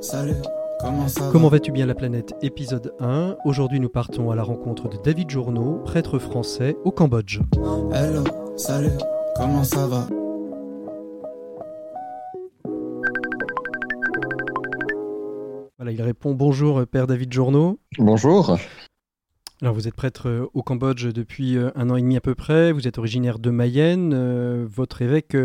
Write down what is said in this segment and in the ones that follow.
Salut, comment ça va? Comment vas-tu bien la planète? Épisode 1. Aujourd'hui nous partons à la rencontre de David Journeau, prêtre français au Cambodge. Hello, salut, comment ça va? Voilà, il répond bonjour Père David Journeau. Bonjour. Alors vous êtes prêtre euh, au Cambodge depuis euh, un an et demi à peu près, vous êtes originaire de Mayenne, Euh, votre évêque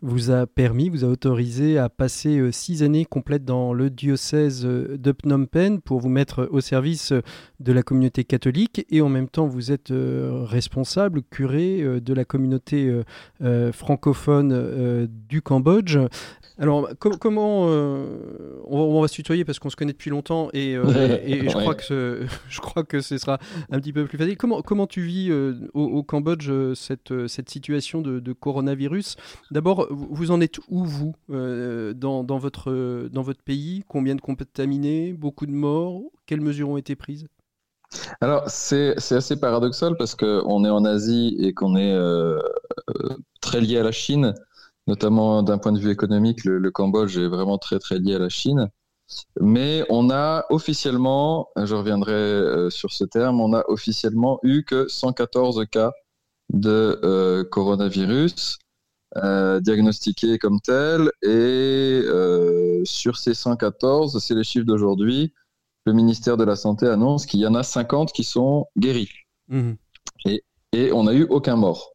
vous a permis, vous a autorisé à passer six années complètes dans le diocèse de Phnom Penh pour vous mettre au service de la communauté catholique. Et en même temps vous êtes responsable, curé de la communauté francophone du Cambodge. Alors com- comment euh, on, va, on va se tutoyer parce qu'on se connaît depuis longtemps et, euh, et- et je crois que ce, je crois que ce sera un petit peu plus facile. Comment, tu vis euh, au, Cambodge euh, cette, euh, cette situation de, coronavirus? D'abord, vous en êtes où, vous, dans, votre, pays? Combien de contaminés? Beaucoup de morts? Quelles mesures ont été prises? Alors, c'est assez paradoxal parce qu'on est en Asie et qu'on est très lié à la Chine, notamment d'un point de vue économique, le, le Cambodge est vraiment très très lié à la Chine. Mais on a officiellement, je reviendrai euh, sur ce terme, on a officiellement eu que 114 cas de euh, coronavirus euh, diagnostiqués comme tels. Et euh, sur ces 114, c'est les chiffres d'aujourd'hui, le ministère de la Santé annonce qu'il y en a 50 qui sont guéris. Mhm. Et on n'a eu aucun mort.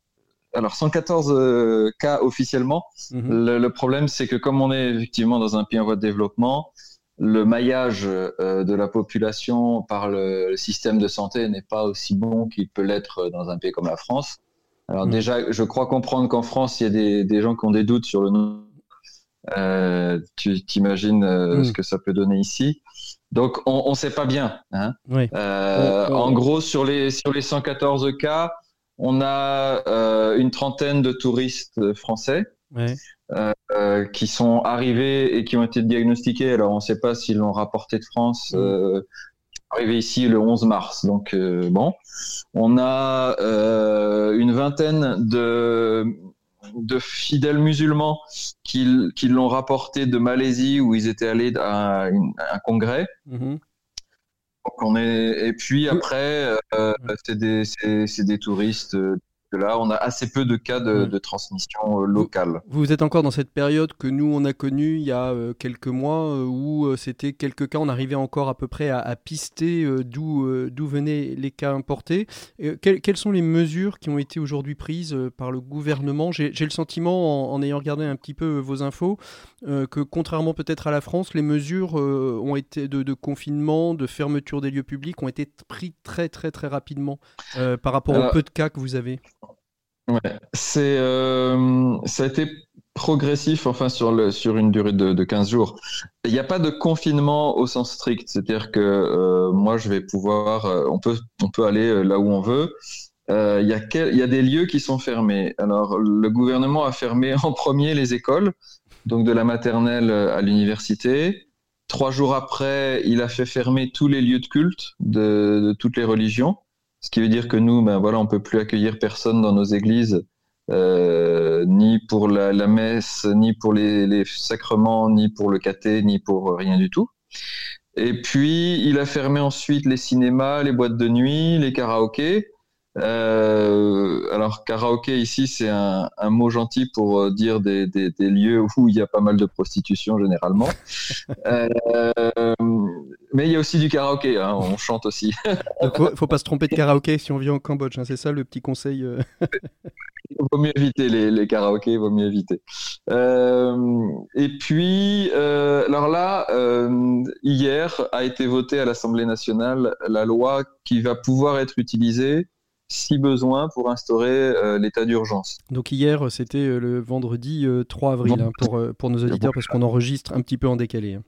Alors 114 euh, cas officiellement. Le, le problème, c'est que comme on est effectivement dans un pays en voie de développement, le maillage euh, de la population par le, système de santé n'est pas aussi bon qu'il peut l'être dans un pays comme la France. Alors Mhm. déjà, je crois comprendre qu'en France, il y a des, des gens qui ont des doutes sur le nom. Euh, tu t'imagines euh, Mhm. ce que ça peut donner ici. Donc on ne sait pas bien. Hein. Oui. Euh, On- on- En gros, sur les, sur les 114 cas, on a euh, une trentaine de touristes français Ouais. euh, qui sont arrivés et qui ont été diagnostiqués. Alors, on ne sait pas s'ils l'ont rapporté de France. Mm. Euh, arrivé ici le 11 mars. Donc, euh, bon. On a euh, une vingtaine de, de fidèles musulmans qui, qui l'ont rapporté de Malaisie où ils étaient allés à, un congrès. Mhm. Donc on est et puis après euh, c'est des c'est c'est des touristes de là on a assez peu de cas de, de transmission euh, locale. Vous êtes encore dans cette période que nous on a connue il y a euh, quelques mois euh, où c'était quelques cas, on arrivait encore à peu près à, à pister d'où d'où venaient les cas importés. Quelles, quelles sont les mesures qui ont été aujourd'hui prises par le gouvernement? J'ai j'ai le sentiment, en, en ayant regardé un petit peu vos infos, euh, que contrairement peut-être à la France, les mesures euh, ont été de, de confinement, de fermeture des lieux publics ont été prises très très très rapidement euh, par rapport au peu de cas que vous avez. Ouais. C'est euh, ça a été progressif enfin sur le sur une durée de, de 15 jours. Il n'y a pas de confinement au sens strict, c'est-à-dire que euh, moi je vais pouvoir euh, on peut on peut aller euh, là où on veut. Euh, Il y, quel- il y a des lieux qui sont fermés. Alors, le gouvernement a fermé en premier les écoles, donc de la maternelle euh, à l'université. Trois jours après, il a fait fermer tous les lieux de culte de, toutes les religions, ce qui veut dire que nous, ben voilà, on peut plus accueillir personne dans nos églises, euh, ni pour la, messe, ni pour les, les sacrements, ni pour le caté, ni pour rien du tout. Et puis, il a fermé ensuite les cinémas, les boîtes de nuit, les karaokés. Euh, alors, karaoké ici, c'est un, un mot gentil pour euh, dire des, des, des lieux où il y a pas mal de prostitution généralement. Euh, mais il y a aussi du karaoké, hein, on chante aussi. Donc, faut, faut pas se tromper de karaoké si on vit en Cambodge, hein, c'est ça le petit conseil. Il vaut mieux éviter les, les karaokés, il vaut mieux éviter. Euh, et puis, alors là, hier a été votée à l'Assemblée nationale la loi qui va pouvoir être utilisée si besoin, pour instaurer euh, l'état d'urgence. Donc hier, c'était euh, le vendredi euh, 3 avril hein, pour, euh, pour nos auditeurs parce qu'on enregistre un petit peu en décalé. hein.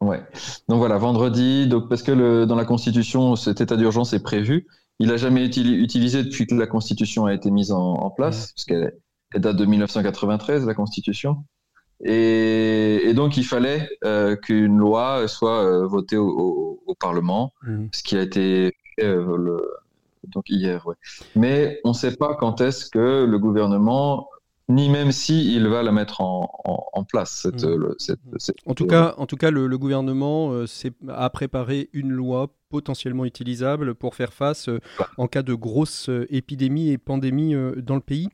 Ouais. Donc voilà, vendredi, donc parce que le, dans la Constitution, cet état d'urgence est prévu. Il n'a jamais été utilisé depuis que la Constitution a été mise en, en place, parce qu'elle date de 1993, la Constitution. Et, et donc il fallait euh, qu'une loi soit euh, votée au, au, au Parlement, Mhm. ce qui a été fait euh, le, donc hier. Ouais. Mais on ne sait pas quand est-ce que le gouvernement, ni même si il va la mettre en, en, en place cette, Mhm. le- cette, cette- En tout cas, en tout cas le, le gouvernement euh, a préparé une loi potentiellement utilisable pour faire face euh, en cas de grosse euh, épidémie et pandémie dans le pays.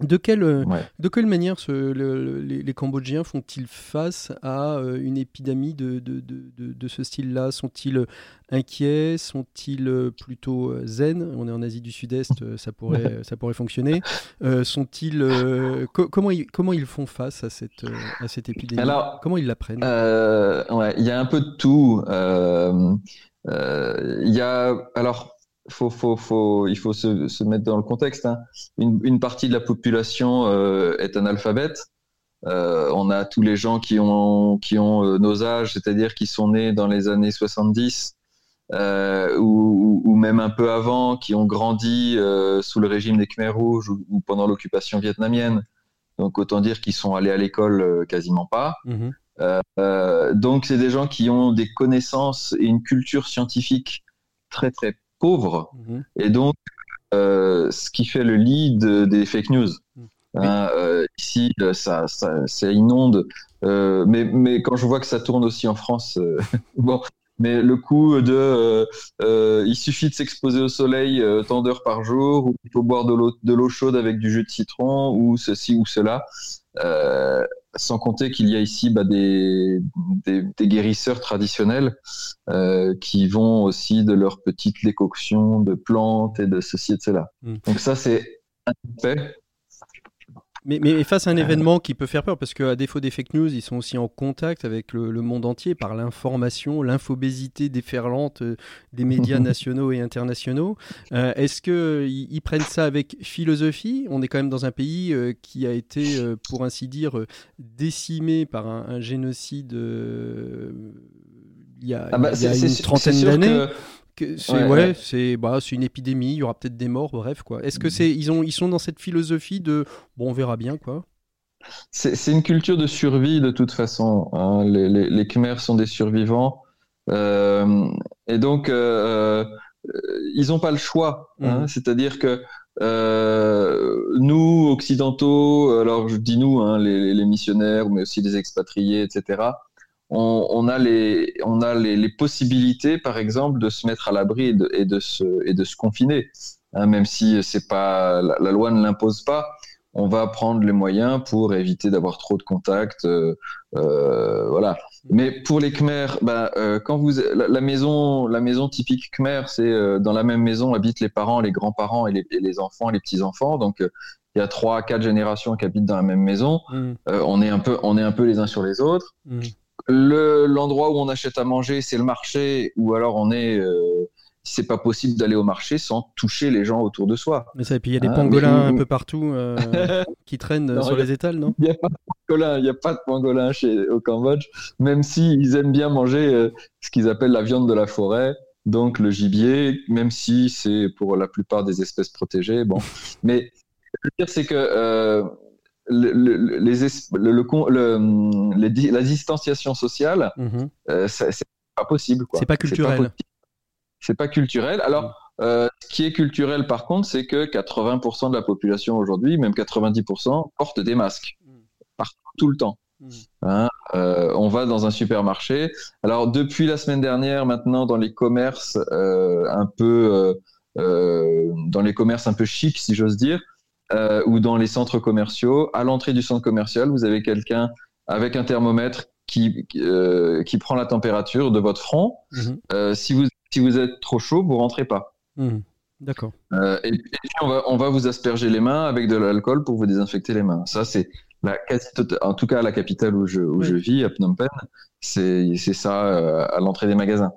De quelle, euh, Ouais. de quelle manière ce- le- le- les, les Cambodgiens font-ils face à euh, une épidémie de, de, de, de- ce style-là? Sont-ils euh, inquiets? Sont-ils plutôt zen? On est en Asie du Sud-Est, ça pourrait, ça pourrait fonctionner. Euh, Sont-ils euh, co- comment, ils, comment ils font face à cette, à cette épidémie? Alors, Comment ils la prennent? Euh, ouais, il y a un peu de tout. Il y a, alors, faut, faut, faut, il faut se, se mettre dans le contexte. Hein. Une, une partie de la population euh, est analphabète. Euh, on a tous les gens qui ont, qui ont euh, nos âges, c'est-à-dire qui sont nés dans les années 70 euh, ou, même un peu avant, qui ont grandi sous le régime des Khmers rouges ou, ou pendant l'occupation vietnamienne. Donc autant dire qu'ils sont allés à l'école quasiment pas. Mhm. Euh, donc, c'est des gens qui ont des connaissances et une culture scientifique très très pauvre, Mhm. et donc euh, ce qui fait le lead des fake news. Oui. Hein, euh, ici, euh, ça, ça, ça inonde. Euh, mais, mais quand je vois que ça tourne aussi en France, euh, bon. Mais le coup de, euh, euh, il suffit de s'exposer au soleil euh, tant d'heures par jour, ou il faut boire de l'eau, de l'eau chaude avec du jus de citron, ou ceci ou cela. Sans compter qu'il y a ici bah, des, des, des, guérisseurs traditionnels euh, qui vont aussi de leurs petites décoctions de plantes et de ceci et de cela. Mm. Donc ça, c'est un fait. Mais, mais face à un événement qui peut faire peur, parce qu'à défaut des fake news, ils sont aussi en contact avec le, le monde entier par l'information, l'infobésité déferlante euh, des médias nationaux et internationaux. Euh, Est-ce qu'ils ils prennent ça avec philosophie? On est quand même dans un pays euh, qui a été, euh, pour ainsi dire, euh, décimé par un, un génocide euh, il y a, Ah bah, il y a une trentaine d'années. C'est Ouais, ouais, ouais. c'est bah, c'est une épidémie, il y aura peut-être des morts, bref quoi. Est-ce que c'est ils ont ils sont dans cette philosophie de bon on verra bien quoi? C'est une culture de survie de toute façon. hein. Les, les, les Khmers sont des survivants. Euh, et donc, euh, euh, ils n'ont pas le choix. hein. Mhm. C'est-à-dire que euh, nous, occidentaux, alors je dis nous, hein, les, les missionnaires, mais aussi les expatriés, etc., on, on a, les, on a les, les possibilités, par exemple, de se mettre à l'abri et de, et, de se, et de se confiner. Hein, même si c'est pas la, la loi ne l'impose pas, on va prendre les moyens pour éviter d'avoir trop de contacts. euh, euh, voilà. Mais pour les Khmers, bah, euh, quand vous la, la maison, la maison typique Khmer, c'est euh, dans la même maison habitent les parents, les grands-parents et les, et les enfants, les petits-enfants. Donc euh, il y a trois, quatre générations qui habitent dans la même maison. Mhm. Euh, on est un peu, on est un peu les uns sur les autres. Le l'endroit où on achète à manger, c'est le marché, ou alors on est euh, c'est pas possible d'aller au marché sans toucher les gens autour de soi. Mais ça, et puis il y a des Ah, pangolins mais- un peu partout euh, qui traînent Non, sur a- les étals, non? Il n'y a pas de pangolin, il a pas de pangolin chez, au Cambodge, même s'ils aiment bien manger euh, ce qu'ils appellent la viande de la forêt, donc le gibier, même si c'est pour la plupart des espèces protégées. Bon, mais veux dire, c'est que euh, le, le- les le- les la distanciation sociale, Mhm. euh, c'est pas possible. C'est pas culturel. C'est pas culturel. Alors, euh, ce qui est culturel, par contre, c'est que 80% de la population aujourd'hui, même 90%, portent des masques. Mm. Partout, tout le temps. Mm. Hein, euh, on va dans un supermarché. Alors, depuis la semaine dernière, maintenant, dans les commerces euh, un peu, dans les commerces un peu chics, si j'ose dire, euh, ou dans les centres commerciaux, à l'entrée du centre commercial, vous avez quelqu'un avec un thermomètre qui, euh, qui prend la température de votre front. Mhm. Euh, si, vous, si vous êtes trop chaud, vous rentrez pas. Mhm. D'accord. Euh, et, et puis on va, on va vous asperger les mains avec de l'alcool pour vous désinfecter les mains. Ça, c'est la en tout cas à la capitale où je, où Oui. je vis, à Phnom Penh, c'est ça euh, à l'entrée des magasins.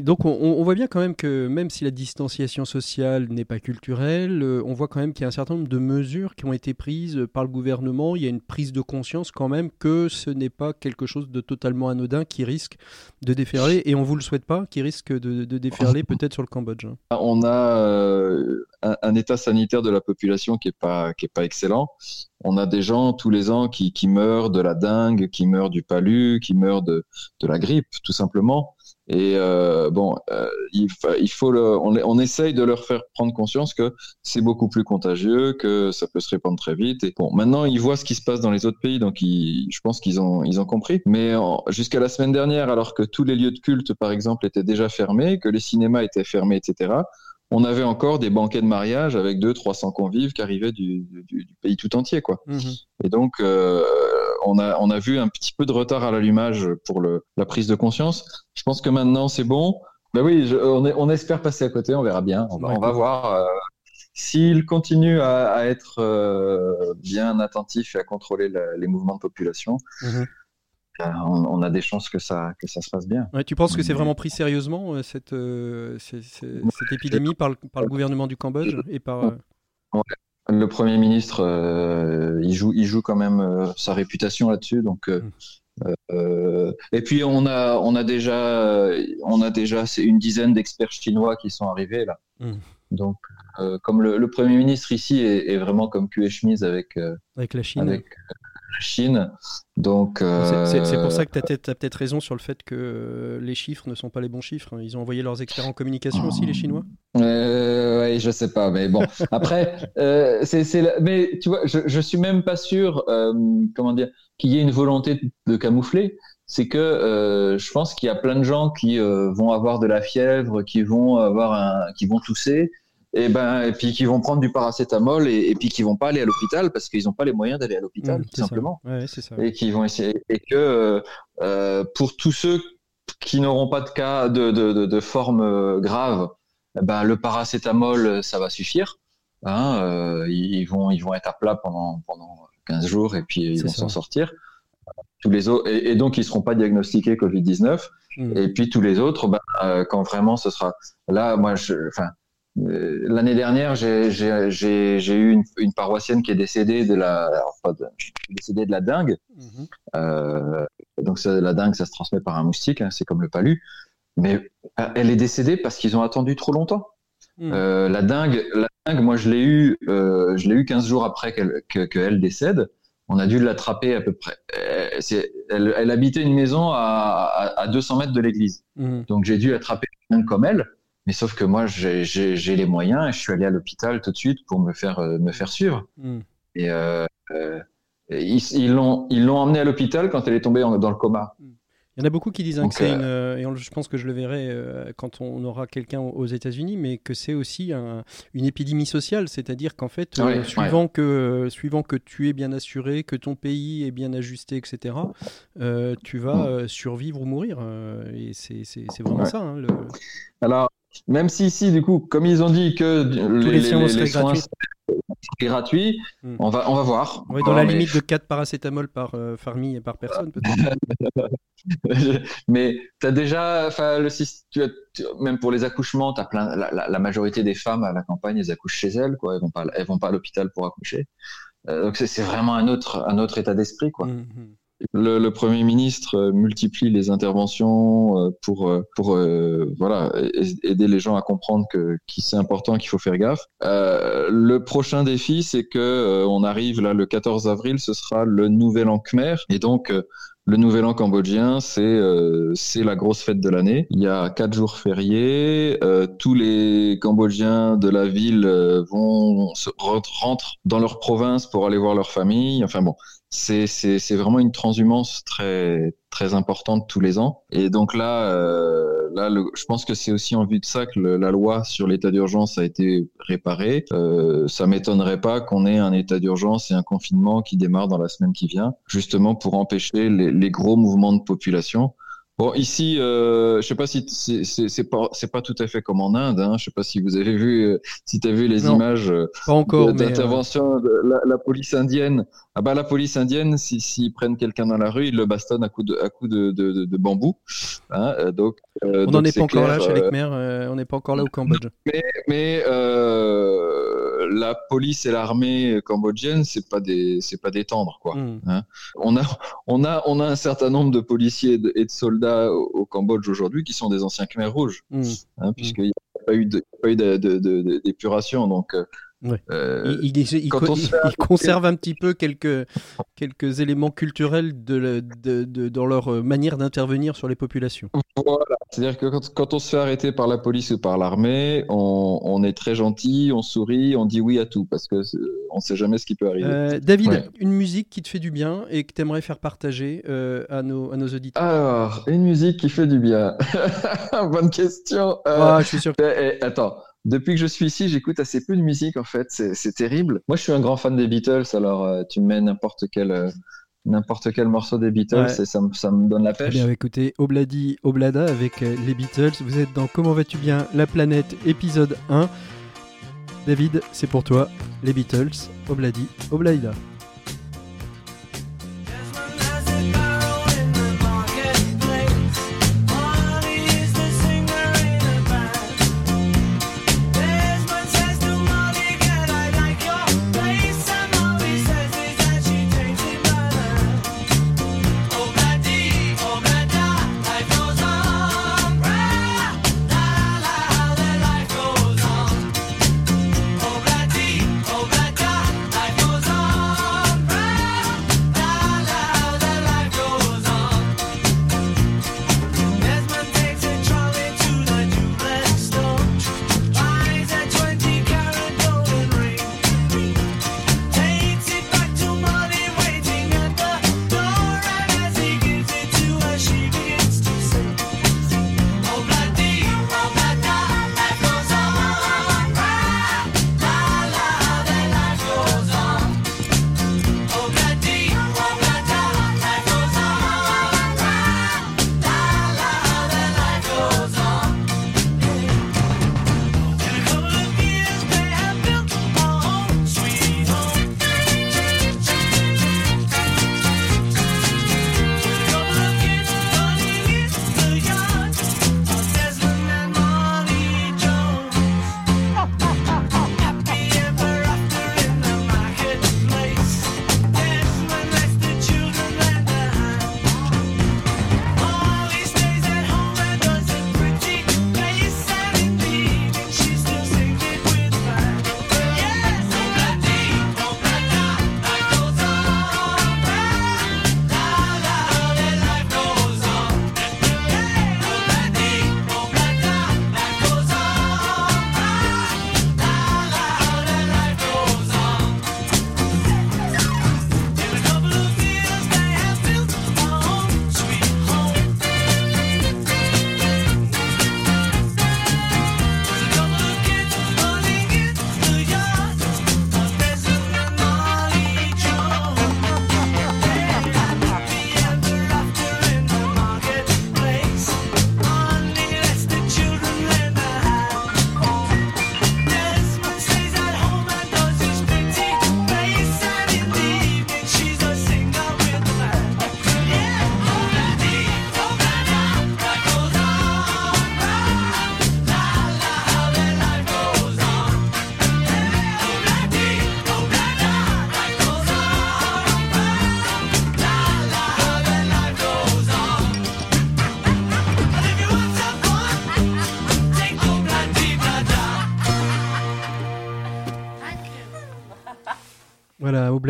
Donc on, voit bien quand même que même si la distanciation sociale n'est pas culturelle, euh, on voit quand même qu'il y a un certain nombre de mesures qui ont été prises par le gouvernement. Il y a une prise de conscience quand même que ce n'est pas quelque chose de totalement anodin qui risque de déferler, et on ne vous le souhaite pas, qui risque de, déferler peut-être sur le Cambodge. Hein. On a euh, un, état sanitaire de la population qui n'est pas, qui est pas excellent. On a des gens tous les ans qui, qui meurent de la dengue, qui meurent du palu, qui meurent de, la grippe, tout simplement. Et euh, bon, euh, il, il, faut on, essaye de leur faire prendre conscience que c'est beaucoup plus contagieux, que ça peut se répandre très vite. Et bon, maintenant ils voient ce qui se passe dans les autres pays, donc je pense qu'ils ont, ils ont compris. Mais jusqu'à la semaine dernière, alors que tous les lieux de culte, par exemple, étaient déjà fermés, que les cinémas étaient fermés, etc on avait encore des banquets de mariage avec 200-300 convives qui arrivaient du, pays tout entier. Quoi. Mhm. Et donc, euh, on, a, on a vu un petit peu de retard à l'allumage pour le, la prise de conscience. Je pense que maintenant, c'est bon. Ben oui, on, on, espère passer à côté, on verra bien. On va, voir. Euh, s'il continue à, être euh, bien attentif et à contrôler les mouvements de population, mhm. Euh, on, a des chances que ça, que ça se passe bien. tu penses que c'est vraiment pris sérieusement, euh, cette, euh, cette, épidémie par le, par le, gouvernement du Cambodge et par... Le Premier ministre, il, joue, il joue quand même sa réputation là-dessus. Donc, hmm. et puis, on a, on a déjà, on a déjà une dizaine d'experts chinois qui sont arrivés là. Hmm. Donc, comme le, Premier ministre ici est, vraiment comme cul et chemise avec, avec la Chine. Chine. Donc, c'est pour ça que tu as, peut-être raison sur le fait que euh, les chiffres ne sont pas les bons chiffres. Ils ont envoyé leurs experts en communication aussi, les Chinois euh, Oui, je sais pas, mais bon. Après, euh, c'est, mais tu vois, je, je suis même pas sûr, euh, comment dire, qu'il y ait une volonté de camoufler. C'est que je pense qu'il y a plein de gens qui vont avoir de la fièvre, qui vont avoir un, qui vont tousser, et ben et puis qui vont prendre du paracétamol et, et puis qui vont pas aller à l'hôpital parce qu'ils n'ont pas les moyens d'aller à l'hôpital mmh, tout simplement. Ouais, ça. et qui vont essayer et que euh, pour tous ceux qui n'auront pas de cas de, de, de, de forme euh, grave ben le paracétamol ça va suffire hein, euh, ils vont ils vont être à plat pendant pendant 15 jours et puis ils vont s'en sortir. Tous les autres et, et, donc ils seront pas diagnostiqués Covid 19 mmh. et puis tous les autres ben, euh, quand vraiment ce sera là moi je enfin euh, l'année dernière, j'ai eu une, une, paroissienne qui est décédée de la, de, décédée de la dengue. Mhm. euh, donc la dengue, ça se transmet par un moustique, hein, c'est comme le palu. Mais euh, elle est décédée parce qu'ils ont attendu trop longtemps. Mhm. Euh, la dengue, la dengue, moi je l'ai eu, euh, je l'ai eu 15 jours après qu'elle que, décède. On a dû l'attraper à peu près. Euh, elle, elle, habitait une maison à, à, à 200 mètres de l'église. Mhm. Donc j'ai dû attraper comme elle. Mais sauf que moi, j'ai les moyens et je suis allé à l'hôpital tout de suite pour me faire, euh, me faire suivre. Hmm. Et euh, euh, ils l'ont ils l'ont emmené à l'hôpital quand elle est tombée dans le coma. Hmm. Il y en a beaucoup qui disent hein, que c'est une, et je pense que je le verrai quand on aura quelqu'un aux États-Unis, mais que c'est aussi une épidémie sociale, c'est-à-dire qu'en fait, suivant, Que, suivant que tu es bien assuré, que ton pays est bien ajusté, etc., tu vas hmm. survivre ou mourir. et c'est vraiment ça. Hein, le... Alors, même si ici, du coup, comme ils ont dit que les, les, soins gratuits, hmm. on, va, on va voir. Dans la limite de 4 paracétamol par euh, famille et par personne, peut-être. mais tu as déjà, le, tu as, même pour les accouchements, as plein, la, majorité des femmes à la campagne, elles accouchent chez elles, quoi. elles vont pas, elles vont pas à l'hôpital pour accoucher. Euh, donc c'est vraiment un autre, un autre état d'esprit. quoi. Hmm, hmm. Le, Premier ministre euh, multiplie les interventions euh, pour, euh, pour voilà, aider les gens à comprendre que, c'est important, qu'il faut faire gaffe. le prochain défi, c'est que on arrive là le 14 avril, ce sera le Nouvel An Khmer, et donc le Nouvel An cambodgien, c'est c'est la grosse fête de l'année. Il y a quatre jours fériés. tous les Cambodgiens de la ville vont se rentrent dans leur province pour aller voir leur famille. Enfin bon, c'est vraiment une transhumance très très importante tous les ans. Et donc là, euh, là, je pense que c'est aussi en vue de ça que la loi sur l'état d'urgence a été réparée. Euh, ça m'étonnerait pas qu'on ait un état d'urgence et un confinement qui démarre dans la semaine qui vient, justement pour empêcher les, les gros mouvements de population. Bon, ici, euh, je sais pas si c'est- pas c'est pas tout à fait comme en Inde. Hein. Je sais pas si vous avez vu, euh, si tu as vu les Non. images euh, mais. euh, d'intervention de la, la police indienne. Ah bah la police indienne, si- s'ils prennent quelqu'un dans la rue, ils le bastonnent à coups de à coups de, de, de- de bambou. Hein. euh, Donc euh, on n'en est pas encore là chez les euh, on n'est pas encore là au Cambodge. mais euh, la police et l'armée cambodgienne, c'est pas des c'est pas des tendres quoi. Hmm. On a, on a, on a un certain nombre de policiers et de, et de soldats au, au Cambodge aujourd'hui qui sont des anciens Khmers rouges, Hmm. hein, puisqu'il n'y a pas eu de- pas eu de- de- de- de- d'épuration. Donc, euh, Ouais. euh, Il, conserve un petit peu quelques, quelques éléments culturels de, la- de- de- dans leur euh, manière d'intervenir sur les populations. voilà. C'est-à-dire que quand, quand on se fait arrêter par la police ou par l'armée, on, on est très gentil, on sourit, on dit oui à tout parce que on ne sait jamais ce qui peut arriver. Euh, David, Ouais. une musique qui te fait du bien et que tu aimerais faire partager euh, à, nos, à nos auditeurs? Alors, une musique qui fait du bien. Bonne question. Ah, Je suis sûr que Eh, eh, attends, depuis que je suis ici, j'écoute assez peu de musique en fait. C'est terrible. Moi, je suis un grand fan des Beatles. Alors, euh, tu me mets n'importe quel euh, n'importe quel morceau des Beatles Ouais. et ça, me- ça me donne la pêche. bien, écoutez, Obladi Oblada avec euh, les Beatles. Vous êtes dans Comment vas-tu bien La planète, épisode 1. David, c'est pour toi, les Beatles, Obladi Oblada.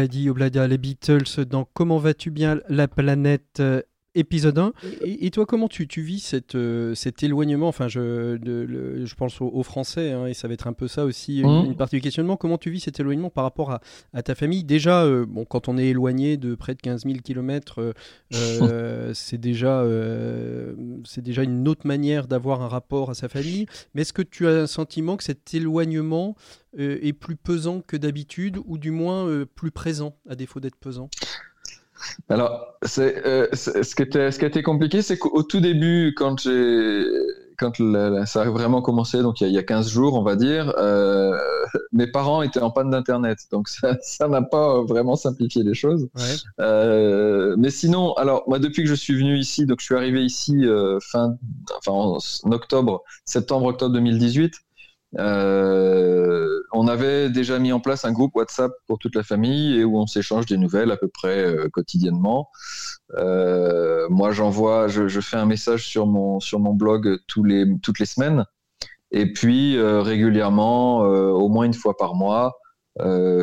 Voilà, Obladi, Oblada, les Beatles dans Comment vas-tu bien la planète euh, épisode 1. Et, et toi, comment tu, tu vis cette, euh, cet éloignement? Enfin, je, de- le- je pense aux, aux Français, hein, et ça va être un peu ça aussi, une, Mhm. une partie du questionnement. Comment tu vis cet éloignement par rapport à, à ta famille? Déjà, euh, bon, quand on est éloigné de près de 15 000 km, c'est déjà, c'est déjà une autre manière d'avoir un rapport à sa famille. Mais est-ce que tu as un sentiment que cet éloignement euh, est plus pesant que d'habitude, ou du moins plus présent, à défaut d'être pesant? Alors, c'est, euh, ce, qui était, ce qui a été compliqué, c'est qu'au tout début, quand j'ai quand ça a vraiment commencé, donc il y a, 15 jours, on va dire, euh, mes parents étaient en panne d'internet, donc ça n'a pas vraiment simplifié les choses. Euh, mais sinon, alors moi depuis que je suis venu ici, donc je suis arrivé ici fin, enfin en, octobre, septembre-octobre 2018. On avait déjà mis en place un groupe WhatsApp pour toute la famille et où on s'échange des nouvelles à peu près quotidiennement. Euh, moi, j'envoie, je, fais un message sur mon sur mon blog les toutes les semaines, et puis euh, régulièrement, euh, au moins une fois par mois,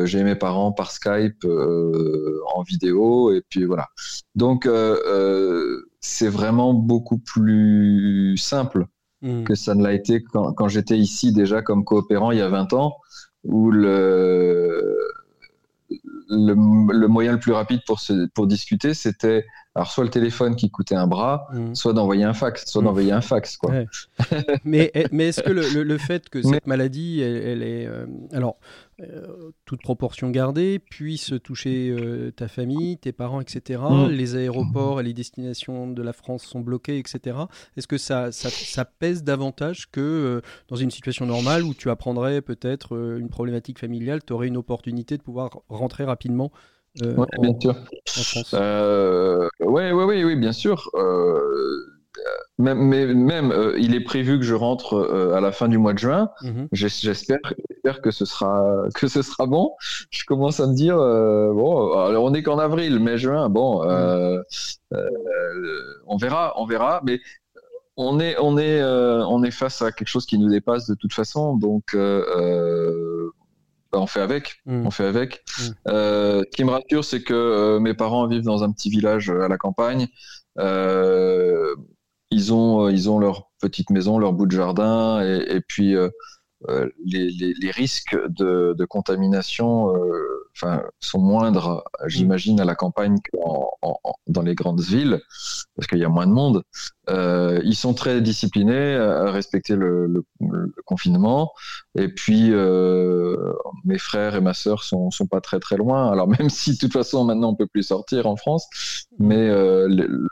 j'ai mes parents par Skype en vidéo, et puis voilà. Donc c'est vraiment beaucoup plus simple mmh. que ça ne l'a été quand, quand j'étais ici déjà comme coopérant il y a 20 ans, où le le, moyen le plus rapide pour, pour discuter, c'était alors soit le téléphone qui coûtait un bras, mmh. soit d'envoyer un fax, soit mmh. d'envoyer un fax. Quoi. mais eh, mais est-ce que le, fait que cette maladie, elle, est euh, alors euh, toute proportion gardée, puisse toucher euh, ta famille, tes parents, etc. Mm. Les aéroports et les destinations de la France sont bloqués, etc. Est-ce que ça, ça, pèse davantage que euh, dans une situation normale où tu apprendrais peut-être une problématique familiale, tu aurais une opportunité de pouvoir rentrer rapidement Oui, bien sûr. ouais, ouais, oui, bien sûr. Même, mais même, euh, il est prévu que je rentre euh, à la fin du mois de juin. Mhm. J'espère, que ce sera que ce sera bon. Je commence à me dire euh, bon, alors on n'est qu'en avril, mai, juin. Bon, mhm. on verra, on verra. Mais on est on est on est face à quelque chose qui nous dépasse de toute façon. Donc bah, on fait avec, mhm. on fait avec. ce qui me rassure, c'est que mes parents vivent dans un petit village à la campagne. Euh, ils ont, euh, ils ont leur petite maison, leur bout de jardin, et, puis euh, euh, les, les, risques de, de contamination enfin, sont moindres, j'imagine, à la campagne que dans les grandes villes, parce qu'il y a moins de monde. Euh, ils sont très disciplinés à respecter le, le, confinement. Et puis, euh, mes frères et ma sœur sont, sont pas très très loin. Alors même si de toute façon maintenant on peut plus sortir en France, mais euh, le,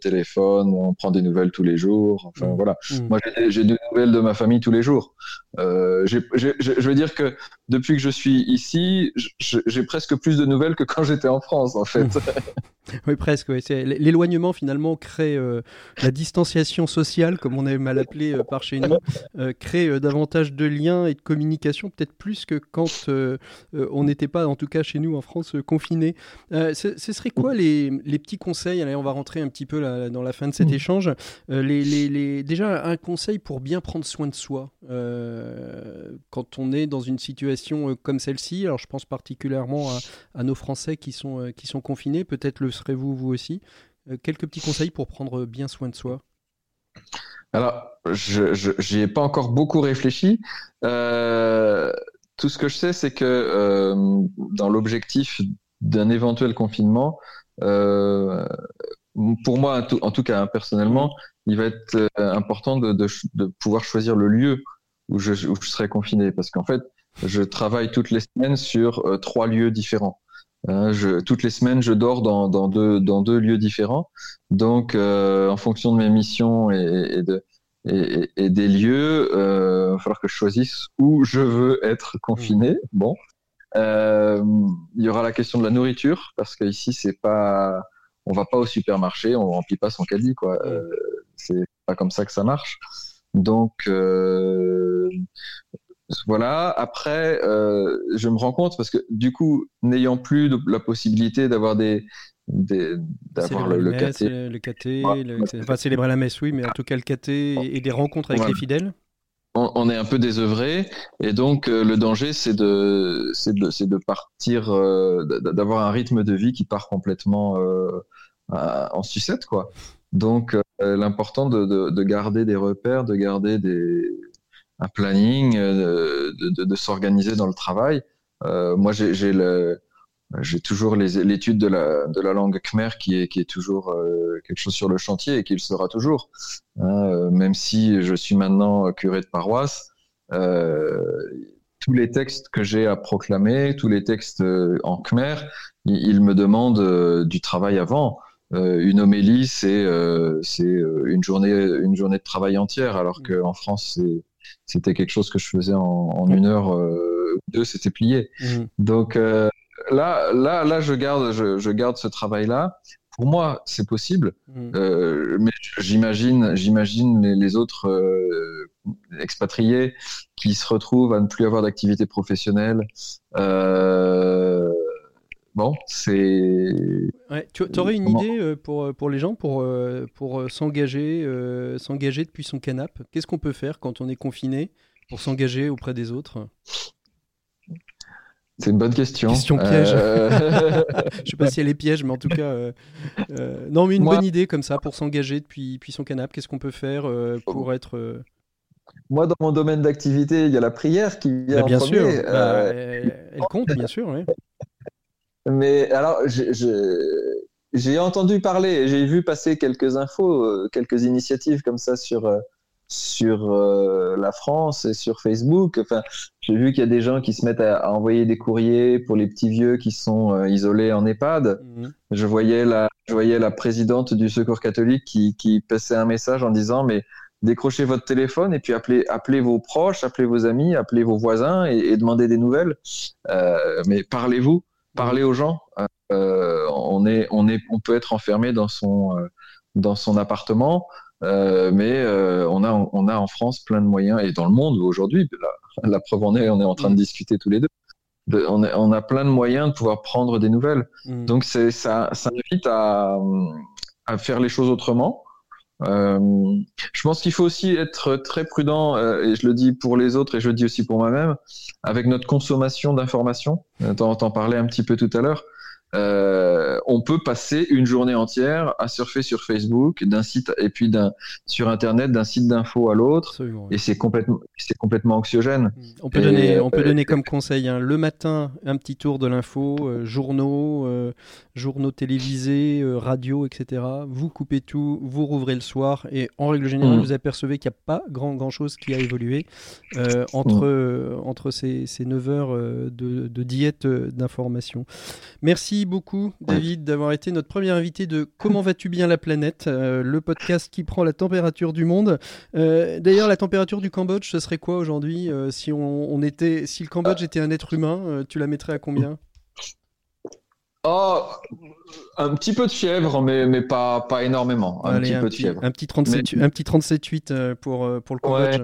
téléphone, on prend des nouvelles tous les jours. Enfin mmh. voilà. Mmh. Moi, j'ai des nouvelles de ma famille tous les jours. Euh, je veux dire que depuis que je suis ici, j'ai presque plus de nouvelles que quand j'étais en France, en fait. oui, presque. L'éloignement, finalement, crée euh, la distanciation sociale, comme on aime mal l'appeler euh, par chez nous, crée davantage de liens et de communication, peut-être plus que quand on n'était pas, en tout cas chez nous en France, confinés. Ce, serait quoi les, les petits conseils? Allez, on va rentrer un petit peu dans la fin de cet mmh. échange. Les, les, déjà, un conseil pour bien prendre soin de soi quand on est dans une situation euh, comme celle-ci. Alors je pense particulièrement à, nos Français qui sont, euh, qui sont confinés, peut-être le serez-vous vous aussi. Euh, quelques petits conseils pour prendre bien soin de soi Alors, je n'y ai pas encore beaucoup réfléchi. tout ce que je sais, c'est que dans l'objectif d'un éventuel confinement, pour moi, en tout, cas, hein, personnellement, il va être important de, de, pouvoir choisir le lieu où je, où je serai confiné. Parce qu'en fait, je travaille toutes les semaines sur euh, trois lieux différents. Hein, je, toutes les semaines, je dors dans, dans, deux, dans deux lieux différents. Donc, euh, en fonction de mes missions et, et, de, et, et des lieux, euh, il va falloir que je choisisse où je veux être confiné. Mmh. Bon, euh, il y aura la question de la nourriture parce qu'ici, c'est pas, on va pas au supermarché, on remplit pas son caddie, quoi. Euh, c'est pas comme ça que ça marche. Donc, euh, voilà. Après, euh, je me rends compte parce que du coup, n'ayant plus la possibilité d'avoir des, d'avoir le, le caté, le caté, enfin célébrer la messe, oui, mais en tout cas le caté et, des rencontres avec les fidèles. On, est un peu désœuvré et donc euh, le danger c'est de c'est de de partir euh, d'avoir un rythme de vie qui part complètement en sucette quoi. Donc l'important de, de, de garder des repères, de garder des un planning, euh, de, de, s'organiser dans le travail. Euh, moi, j'ai le j'ai toujours l'étude de la, de la langue khmer qui est, qui est toujours euh, quelque chose sur le chantier et qui le sera toujours. Hein, même si je suis maintenant curé de paroisse, tous les textes que j'ai à proclamer, tous les textes euh, en khmer, ils, me demandent euh, du travail avant. Euh, une homélie, c'est une journée une journée de travail entière, alors mm. qu'en France, c'était quelque chose que je faisais en, une heure ou deux, c'était plié. Mm. Donc là, là, là, je garde, je, je garde ce travail-là pour moi, c'est possible, mm. euh, mais j'imagine, j'imagine les, autres euh, expatriés qui se retrouvent à ne plus avoir d'activité professionnelle. Euh, bon, c'est. Ouais, tu aurais une idée pour, pour les gens pour, pour s'engager, s'engager depuis son canapé Qu'est-ce qu'on peut faire quand on est confiné pour s'engager auprès des autres? C'est une bonne question. Question piège. Euh... je sais pas si elle est piège, mais en tout cas, euh, euh, non, mais une bonne idée comme ça pour s'engager depuis, depuis son canapé. Qu'est-ce qu'on peut faire euh, pour être Moi, dans mon domaine d'activité, il y a la prière qui vient bah, bien en sûr. Bah, elle compte, bien sûr. Oui. Mais alors, j'ai entendu parler, j'ai vu passer quelques infos, quelques initiatives comme ça sur sur euh, la France et sur Facebook. Enfin, j'ai vu qu'il y a des gens qui se mettent à, envoyer des courriers pour les petits vieux qui sont euh, isolés en EHPAD. Mhm. Je voyais la, je voyais la présidente du Secours catholique qui, qui passait un message en disant mais décrochez votre téléphone et puis appelez, appelez vos proches, appelez vos amis, appelez vos voisins et, demandez des nouvelles. Euh, mais parlez-vous, parlez aux gens. on est, on est, on peut être enfermé dans son, dans son appartement. Euh, mais euh, on, a, on a en France plein de moyens, et dans le monde aujourd'hui, la, preuve en est, on est en train de mm. discuter tous les deux. on, on, a plein de moyens de pouvoir prendre des nouvelles. Mm. Donc c'est ça, ça invite à, à, faire les choses autrement. Euh, je pense qu'il faut aussi être très prudent, et je le dis pour les autres et je le dis aussi pour moi-même, avec notre consommation d'informations. T'en, t'en parlais un petit peu tout à l'heure. Euh, on peut passer une journée entière à surfer sur Facebook, d'un site et puis d'un sur Internet, d'un site d'info à l'autre, et c'est complètement c'est complètement anxiogène. On peut donner on peut euh, donner comme conseil hein, le matin un petit tour de l'info, euh, journaux, journaux télévisés, radio, etc. Vous coupez tout, vous rouvrez le soir et en règle générale mm. vous apercevez qu'il n'y a pas grand grand chose qui a évolué entre mm. entre ces, ces 9 heures de, de diète d'information. Merci beaucoup, David, d'avoir été notre premier invité de Comment vas-tu bien la planète, euh, le podcast qui prend la température du monde. Euh, d'ailleurs, la température du Cambodge, ce serait quoi aujourd'hui euh, si on, était, si le Cambodge était un être humain, tu la mettrais à combien? Oh, un petit peu de fièvre, mais, mais pas, pas énormément. Un petit peu de fièvre. Un petit 37,8 pour, pour le Cambodge.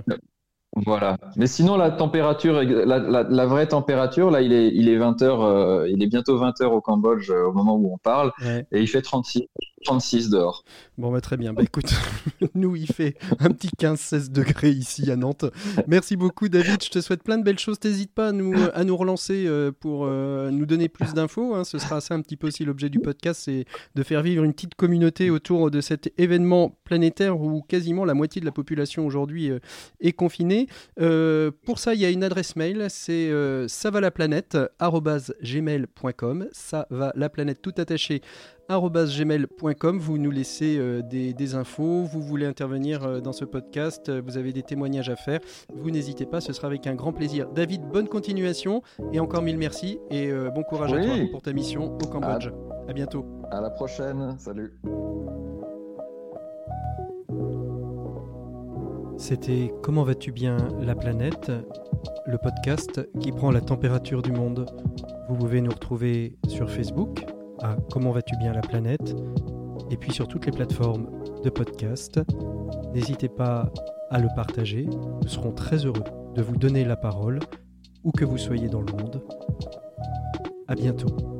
Voilà. Mais sinon, la température, la, vraie température, là, il est, il est 20 heures, euh, il est bientôt 20 heures au Cambodge euh, au moment où on parle, et il fait 36, 36 dehors. Bon, bah, très bien. Bah, écoute, nous, il fait un petit 15-16 degrés ici à Nantes. Merci beaucoup, David. Je te souhaite plein de belles choses. N'hésite pas à nous, à nous relancer euh, pour nous donner plus d'infos. Hein. Ce sera ça un petit peu aussi l'objet du podcast, c'est de faire vivre une petite communauté autour de cet événement planétaire où quasiment la moitié de la population aujourd'hui est confinée. Euh, pour ça, il y a une adresse mail, c'est euh, savalaplanète.gmail.com. Ça va la planète tout attaché gmail.com. Vous nous laissez euh, des, infos, vous voulez intervenir euh, dans ce podcast, vous avez des témoignages à faire, vous n'hésitez pas, ce sera avec un grand plaisir. David, bonne continuation et encore mille merci et bon courage à toi pour ta mission au Cambodge. À, à bientôt. À la prochaine, salut. C'était Comment vas-tu bien la planète le podcast qui prend la température du monde. Vous pouvez nous retrouver sur Facebook à Comment vas-tu bien la planète et puis sur toutes les plateformes de podcast. N'hésitez pas à le partager, nous serons très heureux de vous donner la parole où que vous soyez dans le monde. À bientôt.